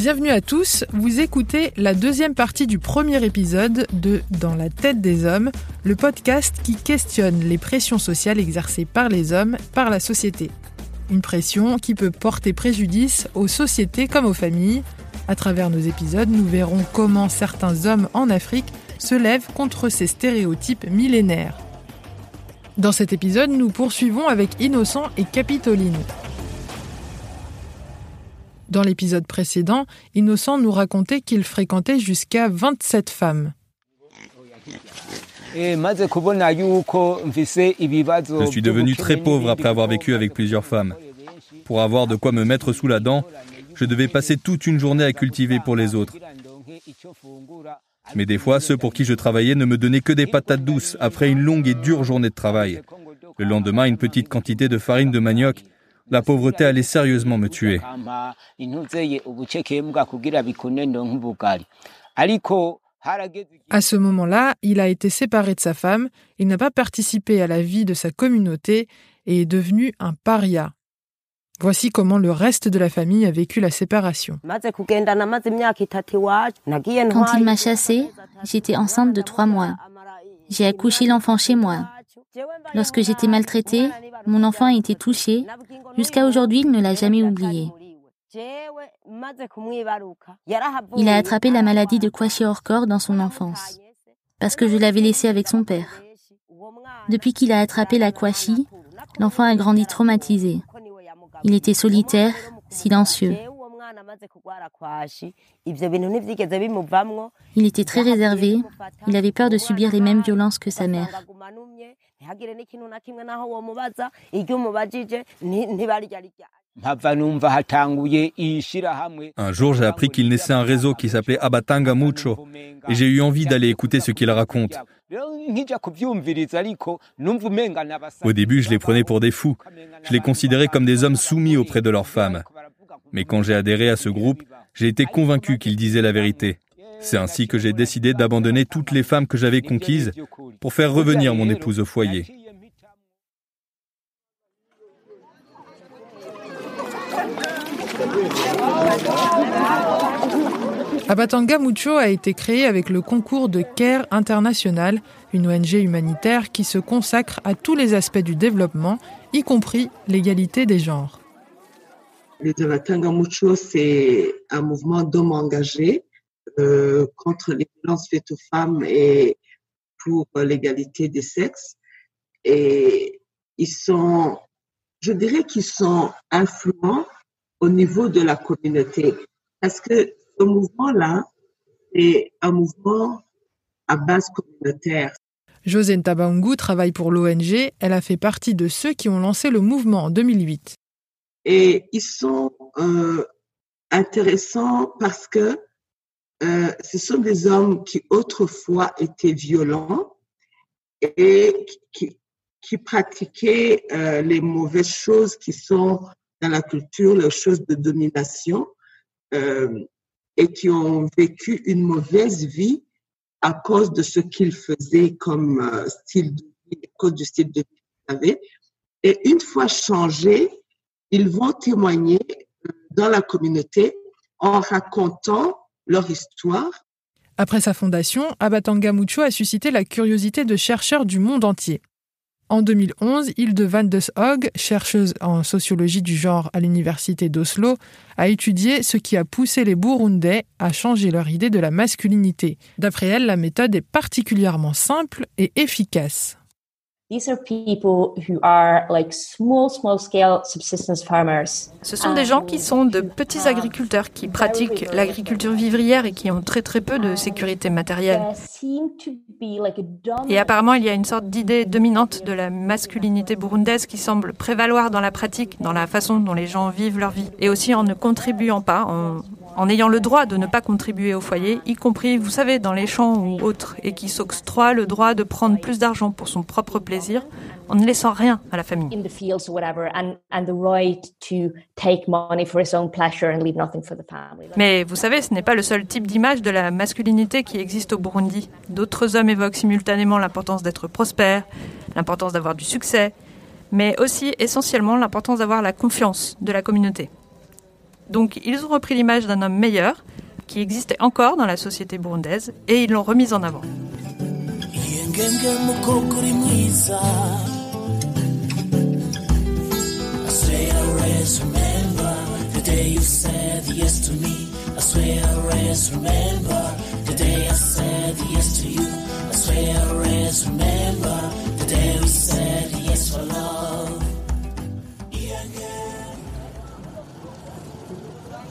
Bienvenue à tous, vous écoutez la deuxième partie du premier épisode de Dans la tête des hommes, le podcast qui questionne les pressions sociales exercées par les hommes par la société. Une pression qui peut porter préjudice aux sociétés comme aux familles. À travers nos épisodes, nous verrons comment certains hommes en Afrique se lèvent contre ces stéréotypes millénaires. Dans cet épisode, nous poursuivons avec Innocent et Capitoline. Dans l'épisode précédent, Innocent nous racontait qu'il fréquentait jusqu'à 27 femmes. Je suis devenu très pauvre après avoir vécu avec plusieurs femmes. Pour avoir de quoi me mettre sous la dent, je devais passer toute une journée à cultiver pour les autres. Mais des fois, ceux pour qui je travaillais ne me donnaient que des patates douces après une longue et dure journée de travail. Le lendemain, une petite quantité de farine de manioc la pauvreté allait sérieusement me tuer. À ce moment-là, il a été séparé de sa femme, il n'a pas participé à la vie de sa communauté et est devenu un paria. Voici comment le reste de la famille a vécu la séparation. Quand il m'a chassée, j'étais enceinte de trois mois. J'ai accouché l'enfant chez moi. Lorsque j'étais maltraitée, mon enfant a été touché. Jusqu'à aujourd'hui, il ne l'a jamais oublié. Il a attrapé la maladie de kwashiorkor dans son enfance, parce que je l'avais laissé avec son père. Depuis qu'il a attrapé la kwashi, l'enfant a grandi traumatisé. Il était solitaire, silencieux. Il était très réservé, il avait peur de subir les mêmes violences que sa mère. Un jour, j'ai appris qu'il naissait un réseau qui s'appelait Abatanga Mucho, et j'ai eu envie d'aller écouter ce qu'il raconte. Au début, je les prenais pour des fous. Je les considérais comme des hommes soumis auprès de leurs femmes. Mais quand j'ai adhéré à ce groupe, j'ai été convaincu qu'ils disaient la vérité. C'est ainsi que j'ai décidé d'abandonner toutes les femmes que j'avais conquises pour faire revenir mon épouse au foyer. Abatanga Mucho a été créé avec le concours de CARE International, une ONG humanitaire qui se consacre à tous les aspects du développement, y compris l'égalité des genres. Le Abatanga Mucho, c'est un mouvement d'hommes engagés euh, contre les violences faites aux femmes et pour l'égalité des sexes. Et ils sont, je dirais qu'ils sont influents au niveau de la communauté. Parce que ce mouvement-là est un mouvement à base communautaire. José Ntabangu travaille pour l'ONG. Elle a fait partie de ceux qui ont lancé le mouvement en 2008. Et ils sont euh, intéressants parce que euh, ce sont des hommes qui autrefois étaient violents et qui, qui pratiquaient euh, les mauvaises choses qui sont dans la culture, les choses de domination, euh, et qui ont vécu une mauvaise vie à cause de ce qu'ils faisaient comme style de vie, à cause du style de vie qu'ils avaient. Et une fois changés, ils vont témoigner dans la communauté en racontant leur histoire. Après sa fondation, Abatanga Mucho a suscité la curiosité de chercheurs du monde entier. En 2011, Hilde van des Hog, chercheuse en sociologie du genre à l'université d'Oslo, a étudié ce qui a poussé les Burundais à changer leur idée de la masculinité. D'après elle, la méthode est particulièrement simple et efficace. Ce sont des gens qui sont de petits agriculteurs qui pratiquent l'agriculture vivrière et qui ont très très peu de sécurité matérielle. Et apparemment, il y a une sorte d'idée dominante de la masculinité burundaise qui semble prévaloir dans la pratique, dans la façon dont les gens vivent leur vie, et aussi en ne contribuant pas, en, en ayant le droit de ne pas contribuer au foyer, y compris, vous savez, dans les champs ou autres, et qui s'octroie le droit de prendre plus d'argent pour son propre plaisir, en ne laissant rien à la famille. Mais vous savez, ce n'est pas le seul type d'image de la masculinité qui existe au Burundi. D'autres hommes évoquent simultanément l'importance d'être prospère, l'importance d'avoir du succès, mais aussi essentiellement l'importance d'avoir la confiance de la communauté. Donc ils ont repris l'image d'un homme meilleur, qui existait encore dans la société burundaise, et ils l'ont remise en avant.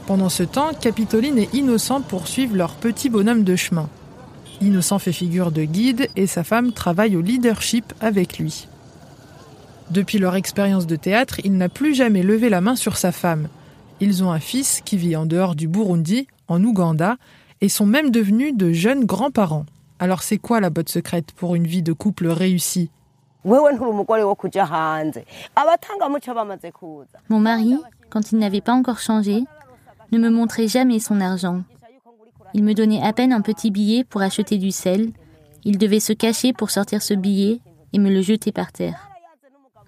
Pendant ce temps, Capitoline et Innocent poursuivent leur petit bonhomme de chemin. Innocent fait figure de guide et sa femme travaille au leadership avec lui. Depuis leur expérience de théâtre, il n'a plus jamais levé la main sur sa femme. Ils ont un fils qui vit en dehors du Burundi, en Ouganda, et sont même devenus de jeunes grands-parents. Alors c'est quoi la botte secrète pour une vie de couple réussie? Mon mari, quand il n'avait pas encore changé, ne me montrait jamais son argent. Il me donnait à peine un petit billet pour acheter du sel. Il devait se cacher pour sortir ce billet et me le jeter par terre.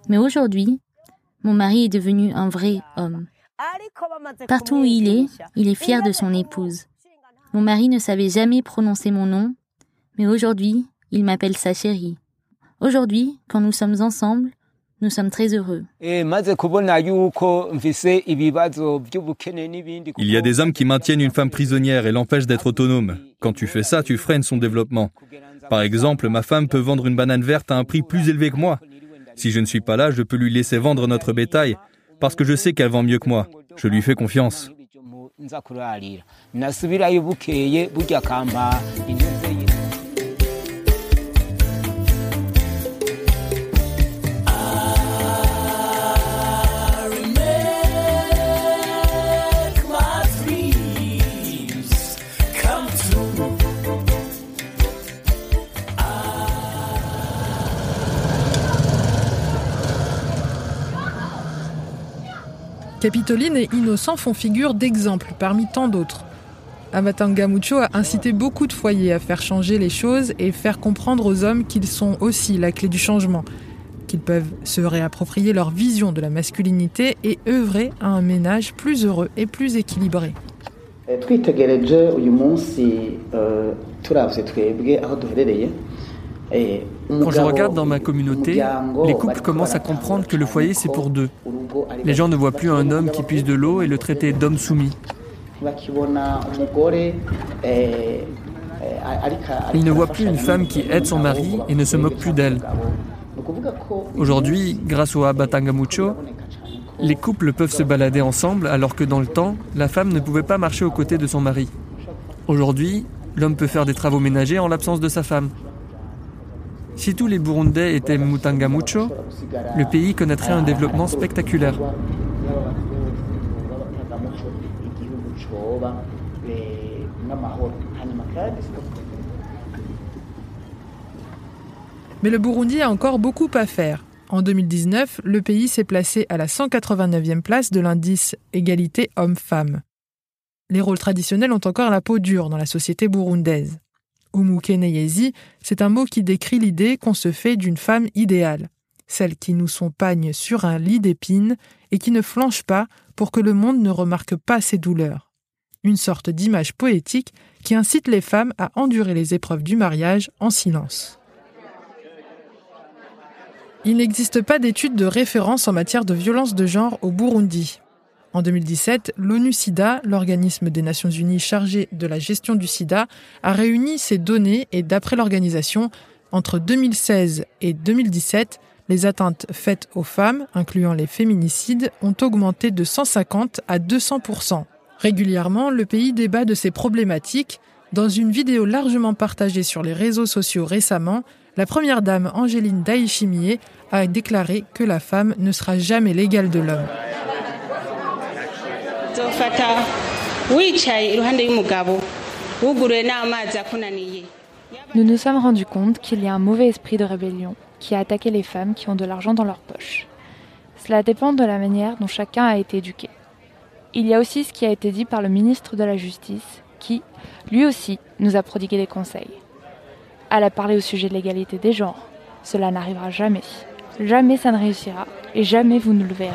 Mais aujourd'hui, mon mari est devenu un vrai homme. Partout où il est, il est fier de son épouse. Mon mari ne savait jamais prononcer mon nom, mais aujourd'hui, il m'appelle sa chérie. Aujourd'hui, quand nous sommes ensemble, nous sommes très heureux. Il y a des hommes qui maintiennent une femme prisonnière et l'empêchent d'être autonome. Quand tu fais ça, tu freines son développement. Par exemple, ma femme peut vendre une banane verte à un prix plus élevé que moi. Si je ne suis pas là, je peux lui laisser vendre notre bétail parce que je sais qu'elle vend mieux que moi. Je lui fais confiance. Capitoline et Innocent font figure d'exemple parmi tant d'autres. Amatanga Mucho a incité beaucoup de foyers à faire changer les choses et faire comprendre aux hommes qu'ils sont aussi la clé du changement, qu'ils peuvent se réapproprier leur vision de la masculinité et œuvrer à un ménage plus heureux et plus équilibré. Quand je regarde dans ma communauté, les couples commencent à comprendre que le foyer c'est pour deux. Les gens ne voient plus un homme qui puise de l'eau et le traiter d'homme soumis. Ils ne voient plus une femme qui aide son mari et ne se moque plus d'elle. Aujourd'hui, grâce au Abatangamucho, les couples peuvent se balader ensemble alors que dans le temps, la femme ne pouvait pas marcher aux côtés de son mari. Aujourd'hui, l'homme peut faire des travaux ménagers en l'absence de sa femme. Si tous les Burundais étaient Mutangamucho, le pays connaîtrait un développement spectaculaire. Mais le Burundi a encore beaucoup à faire. En 2019, le pays s'est placé à la 189e place de l'indice égalité homme-femme. Les rôles traditionnels ont encore la peau dure dans la société burundaise. Umukeneyezi, c'est un mot qui décrit l'idée qu'on se fait d'une femme idéale, celle qui nous sompagne sur un lit d'épines et qui ne flanche pas pour que le monde ne remarque pas ses douleurs. Une sorte d'image poétique qui incite les femmes à endurer les épreuves du mariage en silence. Il n'existe pas d'études de référence en matière de violence de genre au Burundi. En 2017, l'ONU-SIDA, l'organisme des Nations Unies chargé de la gestion du sida, a réuni ces données et d'après l'organisation, entre 2016 et 2017, les atteintes faites aux femmes, incluant les féminicides, ont augmenté de 150 à 200% Régulièrement, le pays débat de ces problématiques. Dans une vidéo largement partagée sur les réseaux sociaux récemment, la première dame Angéline Daïchimier a déclaré que la femme ne sera jamais l'égale de l'homme. Nous nous sommes rendus compte qu'il y a un mauvais esprit de rébellion qui a attaqué les femmes qui ont de l'argent dans leur poche. Cela dépend de la manière dont chacun a été éduqué. Il y a aussi ce qui a été dit par le ministre de la Justice qui, lui aussi, nous a prodigué des conseils. Elle a parlé au sujet de l'égalité des genres. Cela n'arrivera jamais. Jamais ça ne réussira et jamais vous ne le verrez.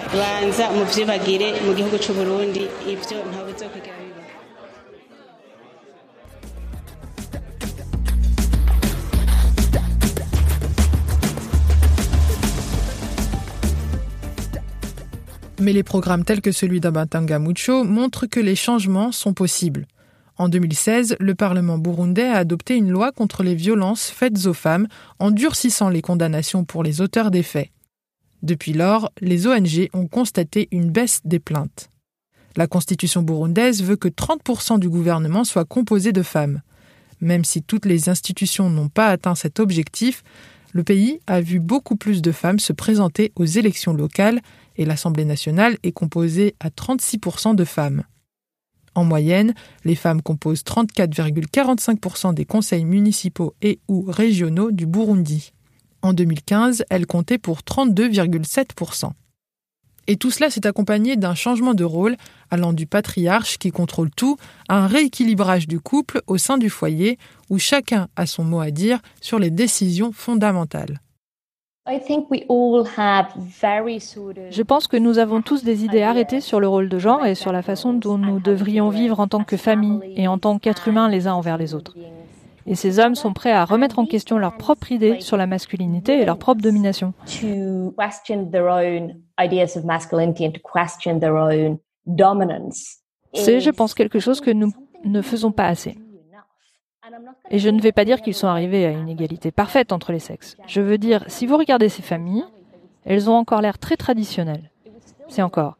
Mais les programmes tels que celui d'Abatanga Mucho montrent que les changements sont possibles. En 2016, le Parlement burundais a adopté une loi contre les violences faites aux femmes en durcissant les condamnations pour les auteurs des faits. Depuis lors, les ONG ont constaté une baisse des plaintes. La constitution burundaise veut que 30% du gouvernement soit composé de femmes. Même si toutes les institutions n'ont pas atteint cet objectif, le pays a vu beaucoup plus de femmes se présenter aux élections locales et l'Assemblée nationale est composée à 36% de femmes. En moyenne, les femmes composent 34,45% des conseils municipaux et ou régionaux du Burundi. En 2015, elles comptaient pour 32,7%. Et tout cela s'est accompagné d'un changement de rôle allant du patriarche qui contrôle tout à un rééquilibrage du couple au sein du foyer où chacun a son mot à dire sur les décisions fondamentales. Je pense que nous avons tous des idées arrêtées sur le rôle de genre et sur la façon dont nous devrions vivre en tant que famille et en tant qu'êtres humains les uns envers les autres. Et ces hommes sont prêts à remettre en question leur propre idée sur la masculinité et leur propre domination. C'est, je pense, quelque chose que nous ne faisons pas assez. Et je ne vais pas dire qu'ils sont arrivés à une égalité parfaite entre les sexes. Je veux dire, si vous regardez ces familles, elles ont encore l'air très traditionnelles. C'est encore.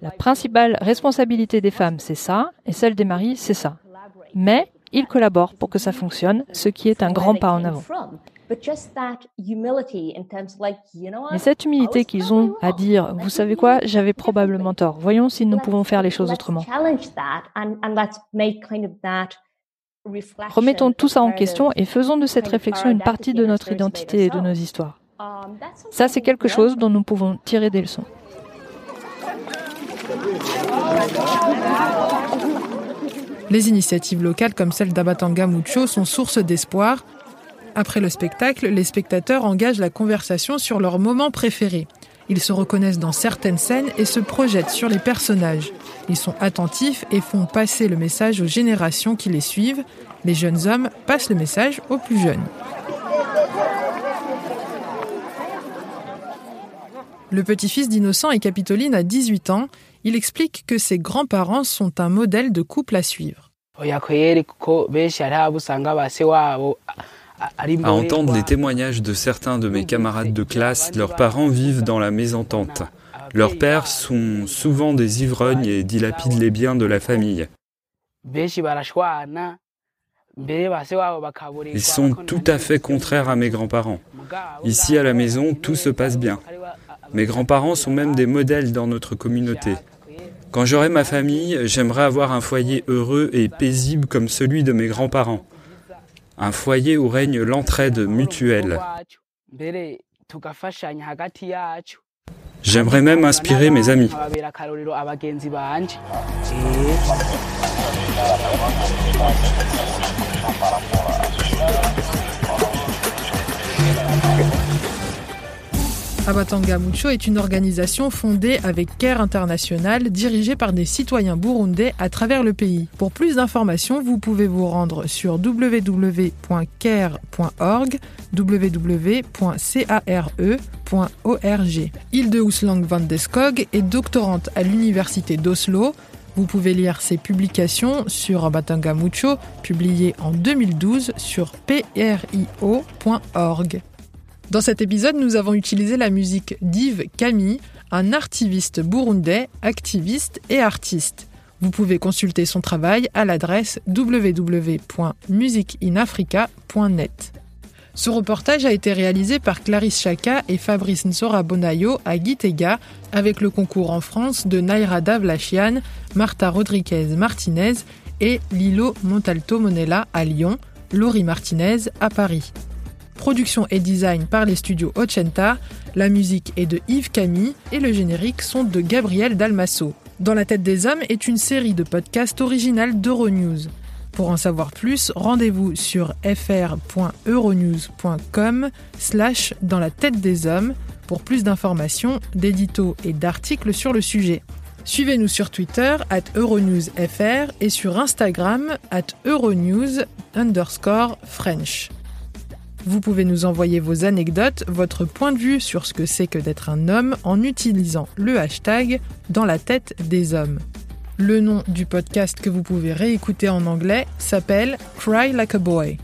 La principale responsabilité des femmes, c'est ça, et celle des maris, c'est ça. Mais ils collaborent pour que ça fonctionne, ce qui est un grand pas en avant. Mais cette humilité qu'ils ont à dire, vous savez quoi, j'avais probablement tort, voyons si nous pouvons faire les choses autrement. Remettons tout ça en question et faisons de cette réflexion une partie de notre identité et de nos histoires. Ça, c'est quelque chose dont nous pouvons tirer des leçons. Les initiatives locales comme celle d'Abatanga Mucho sont source d'espoir. Après le spectacle, les spectateurs engagent la conversation sur leurs moments préférés. Ils se reconnaissent dans certaines scènes et se projettent sur les personnages. Ils sont attentifs et font passer le message aux générations qui les suivent. Les jeunes hommes passent le message aux plus jeunes. Le petit-fils d'Innocent et Capitoline a 18 ans. Il explique que ses grands-parents sont un modèle de couple à suivre. À entendre les témoignages de certains de mes camarades de classe, leurs parents vivent dans la mésentente. Leurs pères sont souvent des ivrognes et dilapident les biens de la famille. Ils sont tout à fait contraires à mes grands-parents. Ici à la maison, tout se passe bien. Mes grands-parents sont même des modèles dans notre communauté. Quand j'aurai ma famille, j'aimerais avoir un foyer heureux et paisible comme celui de mes grands-parents un foyer où règne l'entraide mutuelle. J'aimerais même inspirer mes amis. Abatanga Mucho est une organisation fondée avec Care International, dirigée par des citoyens burundais à travers le pays. Pour plus d'informations, vous pouvez vous rendre sur www.care.org, www.care.org. Hilde Ouslang van Deskog est doctorante à l'université d'Oslo. Vous pouvez lire ses publications sur Abatanga Mucho, publiées en 2012 sur prio.org. Dans cet épisode, nous avons utilisé la musique d'Yves Camille, un artiviste burundais, activiste et artiste. Vous pouvez consulter son travail à l'adresse www.musicinafrica.net. Ce reportage a été réalisé par Clarisse Chaka et Fabrice Nsora Bonayo à Gitega avec le concours en France de Naira Davlachian, Marta Rodriguez Martinez et Lilo Montalto Monella à Lyon, Laurie Martinez à Paris. Production et design par les studios Ochenta, la musique est de Yves Camille et le générique sont de Gabriel Dalmasso. Dans la tête des hommes est une série de podcasts originales d'Euronews. Pour en savoir plus, rendez-vous sur fr.euronews.com slash dans la tête des hommes pour plus d'informations, d'éditos et d'articles sur le sujet. Suivez-nous sur Twitter at EuronewsFR et sur Instagram at Euronews underscore French. Vous pouvez nous envoyer vos anecdotes, votre point de vue sur ce que c'est que d'être un homme en utilisant le hashtag dans la tête des hommes. Le nom du podcast que vous pouvez réécouter en anglais s'appelle Cry Like a Boy.